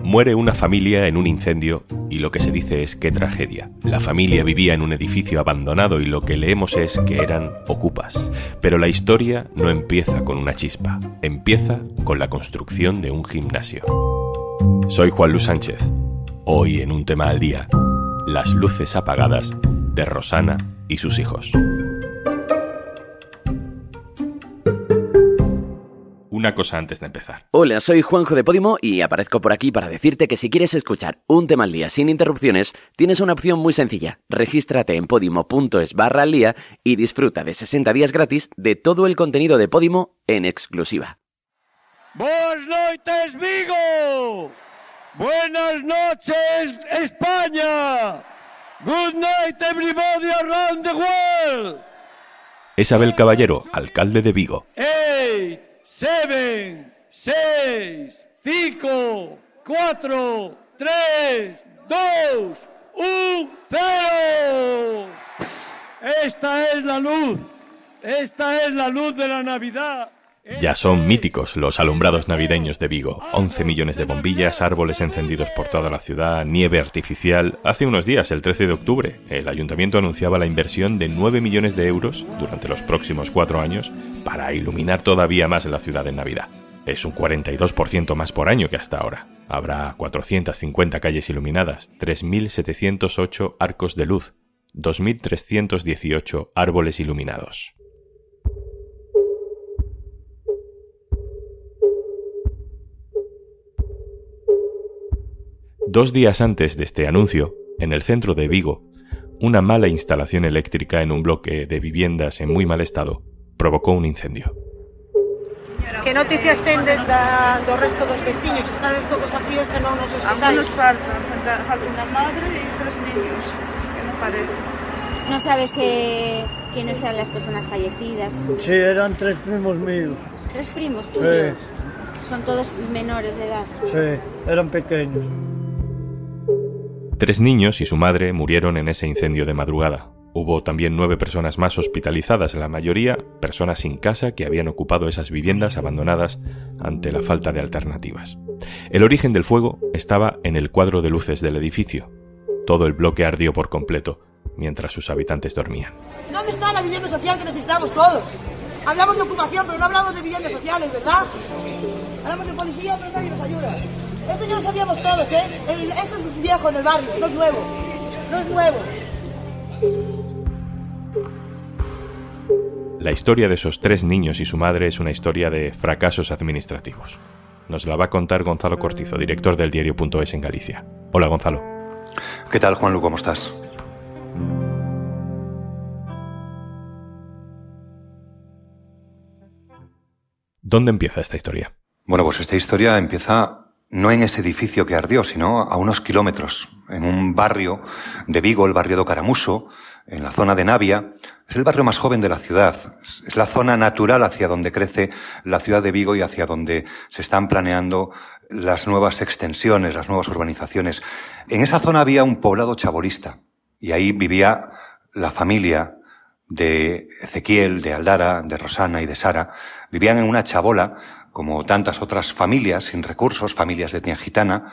Muere una familia en un incendio y lo que se dice es qué tragedia. La familia vivía en un edificio abandonado y lo que leemos es que eran ocupas. Pero la historia no empieza con una chispa, empieza con la construcción de un gimnasio. Soy Juan Luis Sánchez. Hoy en un tema al día, las luces apagadas de Rosana y sus hijos. Una cosa antes de empezar. Hola, soy Juanjo de Podimo y aparezco por aquí para decirte que si quieres escuchar un tema al día sin interrupciones, tienes una opción muy sencilla. Regístrate en podimo.es barra al día y disfruta de 60 días gratis de todo el contenido de Podimo en exclusiva. Buenas noches, Vigo! Buenas noches, España! Good night, everybody around the world! Es Abel Caballero, alcalde de Vigo. ¡Hey! 7, 6, 5, 4, 3, 2, 1, 0. Esta es la luz. Esta es la luz de la Navidad. Ya son míticos los alumbrados navideños de Vigo. 11 millones de bombillas, árboles encendidos por toda la ciudad, nieve artificial. Hace unos días, el 13 de octubre, el ayuntamiento anunciaba la inversión de 9 millones de euros durante los próximos cuatro años para iluminar todavía más la ciudad en Navidad. Es un 42% más por año que hasta ahora. Habrá 450 calles iluminadas, 3.708 arcos de luz, 2.318 árboles iluminados. Dos días antes de este anuncio, en el centro de Vigo, una mala instalación eléctrica en un bloque de viviendas en muy mal estado provocó un incendio. Que noticias tendes da, do resto dos veciños? Estades todos aquí ou non nos hospitais? Algunos faltan, falta, falta una madre y tres niños, que no parece. No sabes eh, quiénes eran las personas fallecidas. Sí, eran tres primos míos. ¿Tres primos tuyos? Sí. Son todos menores de edad. Sí, eran pequeños. Tres niños y su madre murieron en ese incendio de madrugada. Hubo también nueve personas más hospitalizadas, la mayoría personas sin casa que habían ocupado esas viviendas abandonadas ante la falta de alternativas. El origen del fuego estaba en el cuadro de luces del edificio. Todo el bloque ardió por completo mientras sus habitantes dormían. ¿Dónde está la vivienda social que necesitamos todos? Hablamos de ocupación, pero no hablamos de viviendas sociales, ¿verdad? Hablamos de policía, pero nadie nos ayuda. Esto ya lo sabíamos todos, ¿eh? esto es viejo en el barrio, no es nuevo. No es nuevo. La historia de esos tres niños y su madre es una historia de fracasos administrativos. Nos la va a contar Gonzalo Cortizo, director del diario.es en Galicia. Hola Gonzalo. ¿Qué tal Juanlu? ¿Cómo estás? ¿Dónde empieza esta historia? Bueno, pues esta historia empieza no en ese edificio que ardió, sino a unos kilómetros, en un barrio de Vigo, el barrio de Caramuso, en la zona de Navia. Es el barrio más joven de la ciudad. Es la zona natural hacia donde crece la ciudad de Vigo y hacia donde se están planeando las nuevas extensiones, las nuevas urbanizaciones. En esa zona había un poblado chabolista y ahí vivía la familia de Ezequiel, de Aldara, de Rosana y de Sara. Vivían en una chabola como tantas otras familias sin recursos, familias de etnia gitana,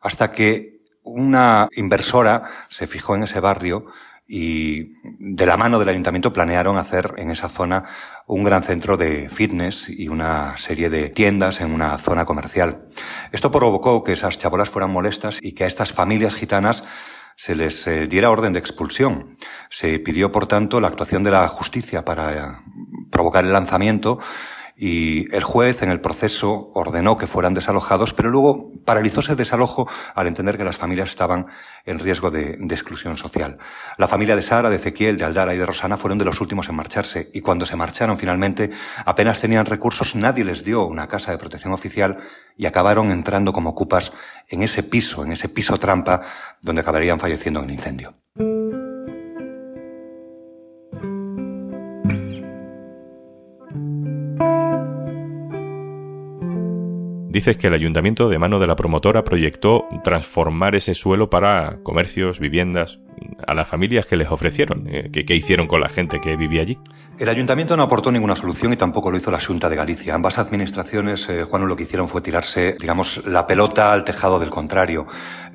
hasta que una inversora se fijó en ese barrio y de la mano del ayuntamiento planearon hacer en esa zona un gran centro de fitness y una serie de tiendas en una zona comercial. Esto provocó que esas chabolas fueran molestas y que a estas familias gitanas se les eh, diera orden de expulsión. Se pidió, por tanto, la actuación de la justicia para eh, provocar el lanzamiento y el juez en el proceso ordenó que fueran desalojados, pero luego paralizó ese desalojo al entender que las familias estaban en riesgo de, de, exclusión social. La familia de Sara, de Ezequiel, de Aldara y de Rosana fueron de los últimos en marcharse y cuando se marcharon finalmente apenas tenían recursos, nadie les dio una casa de protección oficial y acabaron entrando como ocupas en ese piso, en ese piso trampa donde acabarían falleciendo en el incendio. Dices que el ayuntamiento, de mano de la promotora, proyectó transformar ese suelo para comercios, viviendas. A las familias que les ofrecieron? Eh, ¿Qué, hicieron con la gente que vivía allí? El ayuntamiento no aportó ninguna solución y tampoco lo hizo la Junta de Galicia. Ambas administraciones, eh, Juan, lo que hicieron fue tirarse, digamos, la pelota al tejado del contrario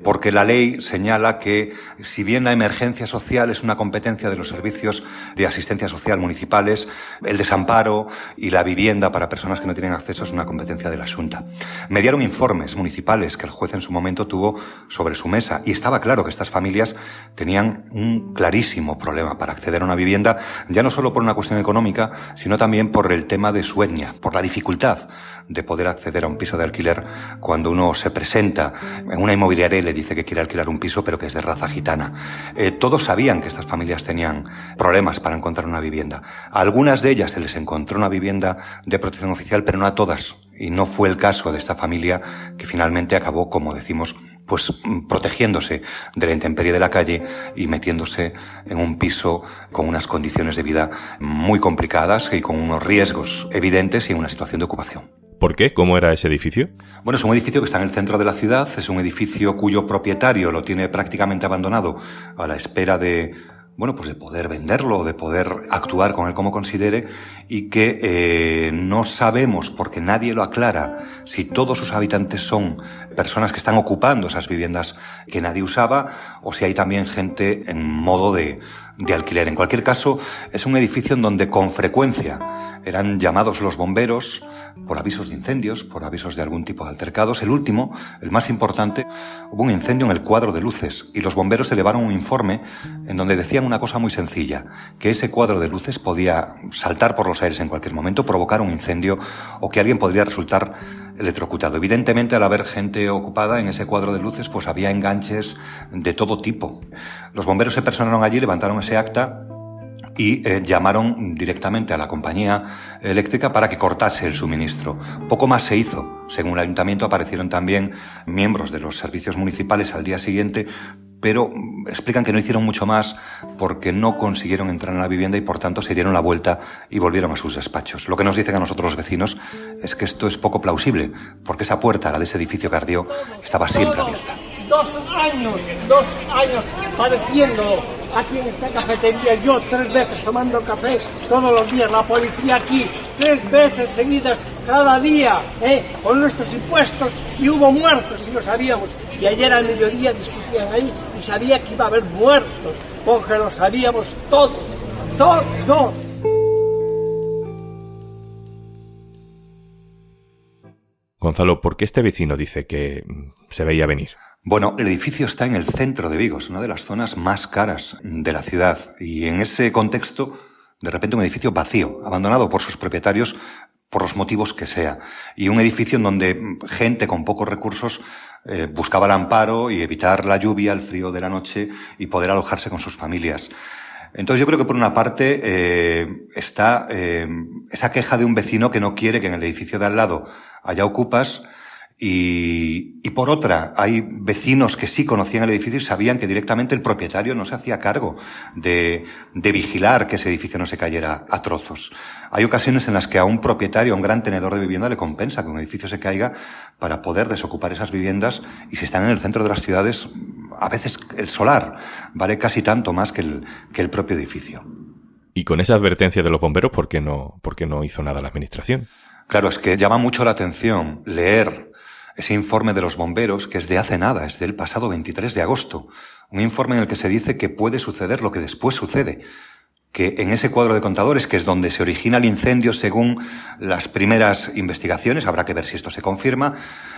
porque la ley señala que si bien la emergencia social es una competencia de los servicios de asistencia social municipales, el desamparo y la vivienda para personas que no tienen acceso es una competencia de la Junta. Mediaron informes municipales que el juez en su momento tuvo sobre su mesa y estaba claro que estas familias tenían un clarísimo problema para acceder a una vivienda, ya no solo por una cuestión económica, sino también por el tema de su etnia, por la dificultad de poder acceder a un piso de alquiler cuando uno se presenta en una inmobiliaria y le dice que quiere alquilar un piso pero que es de raza gitana. Eh, todos sabían que estas familias tenían problemas para encontrar una vivienda. A algunas de ellas se les encontró una vivienda de protección oficial, pero no a todas. Y no fue el caso de esta familia que finalmente acabó, como decimos, pues protegiéndose de la intemperie de la calle y metiéndose en un piso con unas condiciones de vida muy complicadas y con unos riesgos evidentes y en una situación de ocupación. ¿Por qué? ¿Cómo era ese edificio? Bueno, es un edificio que está en el centro de la ciudad, es un edificio cuyo propietario lo tiene prácticamente abandonado a la espera de, bueno, pues de poder venderlo, de poder actuar con él como considere y que eh, no sabemos, porque nadie lo aclara, si todos sus habitantes son personas que están ocupando esas viviendas que nadie usaba o si hay también gente en modo de, de alquiler. En cualquier caso, es un edificio en donde con frecuencia eran llamados los bomberos, por avisos de incendios, por avisos de algún tipo de altercados. El último, el más importante, hubo un incendio en el cuadro de luces y los bomberos elevaron un informe en donde decían una cosa muy sencilla, que ese cuadro de luces podía saltar por los aires en cualquier momento, provocar un incendio o que alguien podría resultar electrocutado. Evidentemente, al haber gente ocupada en ese cuadro de luces, pues había enganches de todo tipo. Los bomberos se personaron allí, levantaron ese acta y eh, llamaron directamente a la compañía eléctrica para que cortase el suministro. Poco más se hizo. Según el ayuntamiento aparecieron también miembros de los servicios municipales al día siguiente, pero explican que no hicieron mucho más porque no consiguieron entrar en la vivienda y por tanto se dieron la vuelta y volvieron a sus despachos. Lo que nos dicen a nosotros los vecinos es que esto es poco plausible, porque esa puerta, la de ese edificio que ardió, estaba siempre abierta. Dos años, dos años padeciendo aquí en esta cafetería, yo tres veces tomando café todos los días, la policía aquí, tres veces seguidas cada día, ¿eh? con nuestros impuestos, y hubo muertos, y lo sabíamos. Y ayer al mediodía discutían ahí, y sabía que iba a haber muertos, porque lo sabíamos todos, todos. Gonzalo, ¿por qué este vecino dice que se veía venir? Bueno, el edificio está en el centro de Vigo, es una de las zonas más caras de la ciudad. Y en ese contexto, de repente un edificio vacío, abandonado por sus propietarios por los motivos que sea. Y un edificio en donde gente con pocos recursos eh, buscaba el amparo y evitar la lluvia, el frío de la noche y poder alojarse con sus familias. Entonces yo creo que por una parte eh, está eh, esa queja de un vecino que no quiere que en el edificio de al lado haya ocupas y, y, por otra, hay vecinos que sí conocían el edificio y sabían que directamente el propietario no se hacía cargo de, de, vigilar que ese edificio no se cayera a trozos. Hay ocasiones en las que a un propietario, a un gran tenedor de vivienda, le compensa que un edificio se caiga para poder desocupar esas viviendas y si están en el centro de las ciudades, a veces el solar vale casi tanto más que el, que el propio edificio. Y con esa advertencia de los bomberos, ¿por qué no, por qué no hizo nada la administración? Claro, es que llama mucho la atención leer ese informe de los bomberos, que es de hace nada, es del pasado 23 de agosto. Un informe en el que se dice que puede suceder lo que después sucede. Que en ese cuadro de contadores, que es donde se origina el incendio según las primeras investigaciones, habrá que ver si esto se confirma,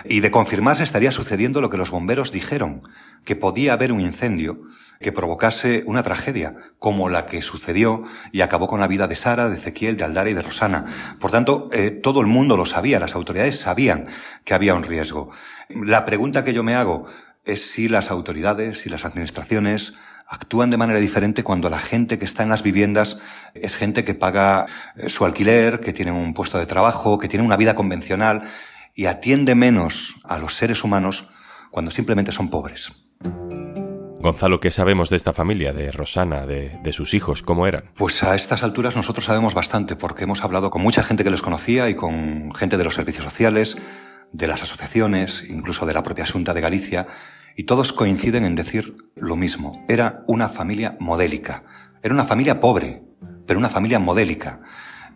y de confirmarse estaría sucediendo lo que los bomberos dijeron, que podía haber un incendio que provocase una tragedia, como la que sucedió y acabó con la vida de Sara, de Ezequiel, de Aldara y de Rosana. Por tanto, eh, todo el mundo lo sabía, las autoridades sabían que había un riesgo. La pregunta que yo me hago es si las autoridades, si las administraciones actúan de manera diferente cuando la gente que está en las viviendas es gente que paga eh, su alquiler, que tiene un puesto de trabajo, que tiene una vida convencional y atiende menos a los seres humanos cuando simplemente son pobres. Gonzalo, ¿qué sabemos de esta familia, de Rosana, de, sus hijos? ¿Cómo eran? Pues a estas alturas nosotros sabemos bastante porque hemos hablado con mucha gente que les conocía y con gente de los servicios sociales, de las asociaciones, incluso de la propia Junta de Galicia, y todos coinciden en decir lo mismo. Era una familia modélica. Era una familia pobre, pero una familia modélica.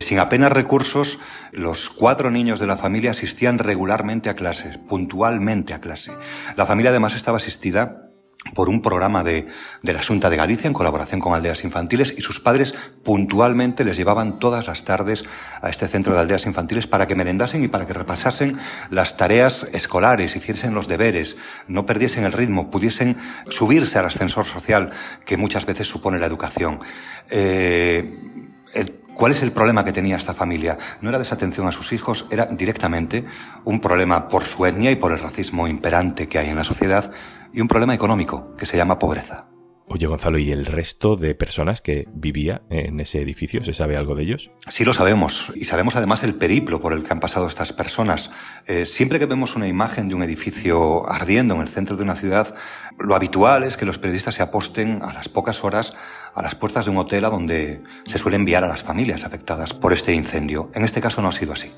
Sin apenas recursos, los cuatro niños de la familia asistían regularmente a clases, puntualmente a clase. La familia además estaba asistida por un programa de, de, la Junta de Galicia en colaboración con aldeas infantiles y sus padres puntualmente les llevaban todas las tardes a este centro de aldeas infantiles para que merendasen y para que repasasen las tareas escolares, hiciesen los deberes, no perdiesen el ritmo, pudiesen subirse al ascensor social que muchas veces supone la educación. Eh, el, ¿Cuál es el problema que tenía esta familia? No era desatención a sus hijos, era directamente un problema por su etnia y por el racismo imperante que hay en la sociedad y un problema económico que se llama pobreza. Oye, Gonzalo, ¿y el resto de personas que vivía en ese edificio? ¿Se sabe algo de ellos? Sí lo sabemos, y sabemos además el periplo por el que han pasado estas personas. Eh, siempre que vemos una imagen de un edificio ardiendo en el centro de una ciudad, lo habitual es que los periodistas se aposten a las pocas horas a las puertas de un hotel a donde se suele enviar a las familias afectadas por este incendio. En este caso no ha sido así.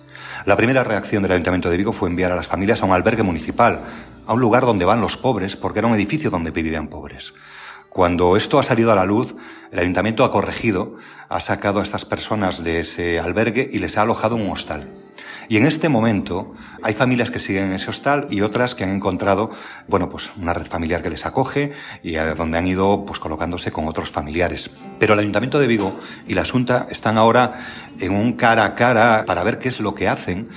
La primera reacción del Ayuntamiento de Vigo fue enviar a las familias a un albergue municipal, a un lugar donde van los pobres, porque era un edificio donde vivían pobres. Cuando esto ha salido a la luz, el ayuntamiento ha corregido, ha sacado a estas personas de ese albergue y les ha alojado en un hostal. Y en este momento hay familias que siguen en ese hostal y otras que han encontrado, bueno, pues una red familiar que les acoge y a donde han ido pues colocándose con otros familiares. Pero el Ayuntamiento de Vigo y la Junta están ahora en un cara a cara para ver qué es lo que hacen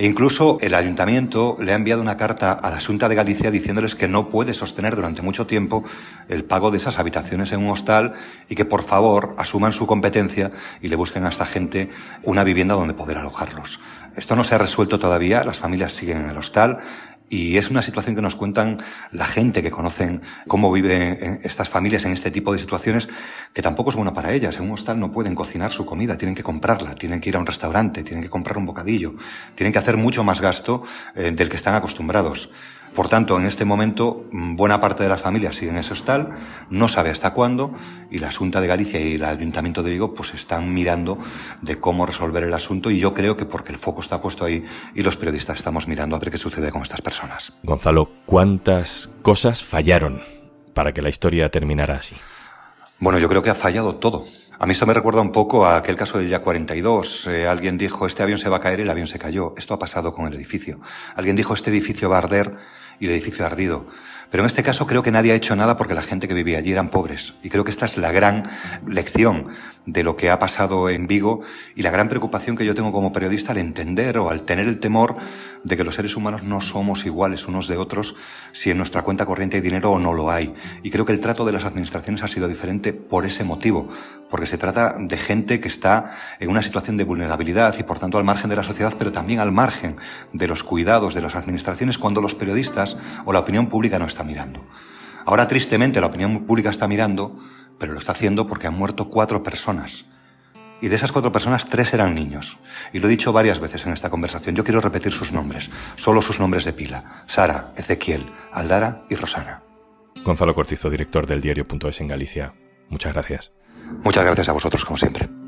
e incluso el ayuntamiento le ha enviado una carta a la Junta de Galicia diciéndoles que no puede sostener durante mucho tiempo el pago de esas habitaciones en un hostal y que por favor asuman su competencia y le busquen a esta gente una vivienda donde poder alojarlos. Esto no se ha resuelto todavía, las familias siguen en el hostal, y es una situación que nos cuentan la gente que conocen cómo viven estas familias en este tipo de situaciones, que tampoco es bueno para ellas. En un hostal no pueden cocinar su comida, tienen que comprarla, tienen que ir a un restaurante, tienen que comprar un bocadillo, tienen que hacer mucho más gasto eh, del que están acostumbrados. Por tanto, en este momento, mm, buena parte de las familias siguen ese hostal, no sabe hasta cuándo, y la Junta de Galicia y el Ayuntamiento de Vigo pues están mirando de cómo resolver el asunto, y yo creo que porque el foco está puesto ahí y los periodistas estamos mirando a ver qué sucede con estas personas. Gonzalo, ¿cuántas cosas fallaron para que la historia terminara así? Bueno, yo creo que ha fallado todo. A mí eso me recuerda un poco a aquel caso del Ya 42. Eh, alguien dijo, este avión se va a caer y el avión se cayó. Esto ha pasado con el edificio. Alguien dijo, este edificio va a arder y el edificio ardido. Pero en este caso creo que nadie ha hecho nada porque la gente que vivía allí eran pobres. Y creo que esta es la gran lección de lo que ha pasado en Vigo y la gran preocupación que yo tengo como periodista al entender o al tener el temor de que los seres humanos no somos iguales unos de otros si en nuestra cuenta corriente hay dinero o no lo hay. Y creo que el trato de las administraciones ha sido diferente por ese motivo, porque se trata de gente que está en una situación de vulnerabilidad y por tanto al margen de la sociedad, pero también al margen de los cuidados de las administraciones cuando los periodistas o la opinión pública no está mirando. Ahora, tristemente, la opinión pública está mirando, pero lo está haciendo porque han muerto cuatro personas. Y de esas cuatro personas, tres eran niños. Y lo he dicho varias veces en esta conversación. Yo quiero repetir sus nombres, solo sus nombres de pila. Sara, Ezequiel, Aldara y Rosana. Gonzalo Cortizo, director del diario.es en Galicia. Muchas gracias. Muchas gracias a vosotros, como siempre.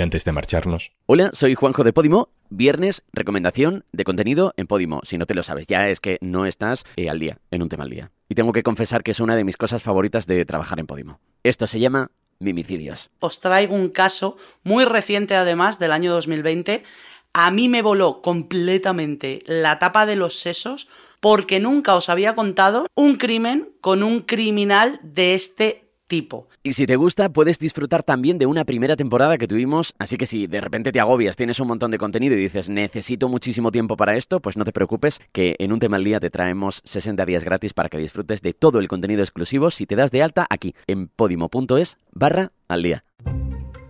Y antes de marcharnos. Hola, soy Juanjo de Podimo. Viernes, recomendación de contenido en Podimo. Si no te lo sabes ya, es que no estás eh, al día, en un tema al día. Y tengo que confesar que es una de mis cosas favoritas de trabajar en Podimo. Esto se llama Mimicidios. Os traigo un caso muy reciente, además, del año 2020. A mí me voló completamente la tapa de los sesos porque nunca os había contado un crimen con un criminal de este tipo. Y si te gusta, puedes disfrutar también de una primera temporada que tuvimos, así que si de repente te agobias, tienes un montón de contenido y dices, necesito muchísimo tiempo para esto, pues no te preocupes, que en un tema al día te traemos 60 días gratis para que disfrutes de todo el contenido exclusivo si te das de alta aquí en podimo.es barra al día.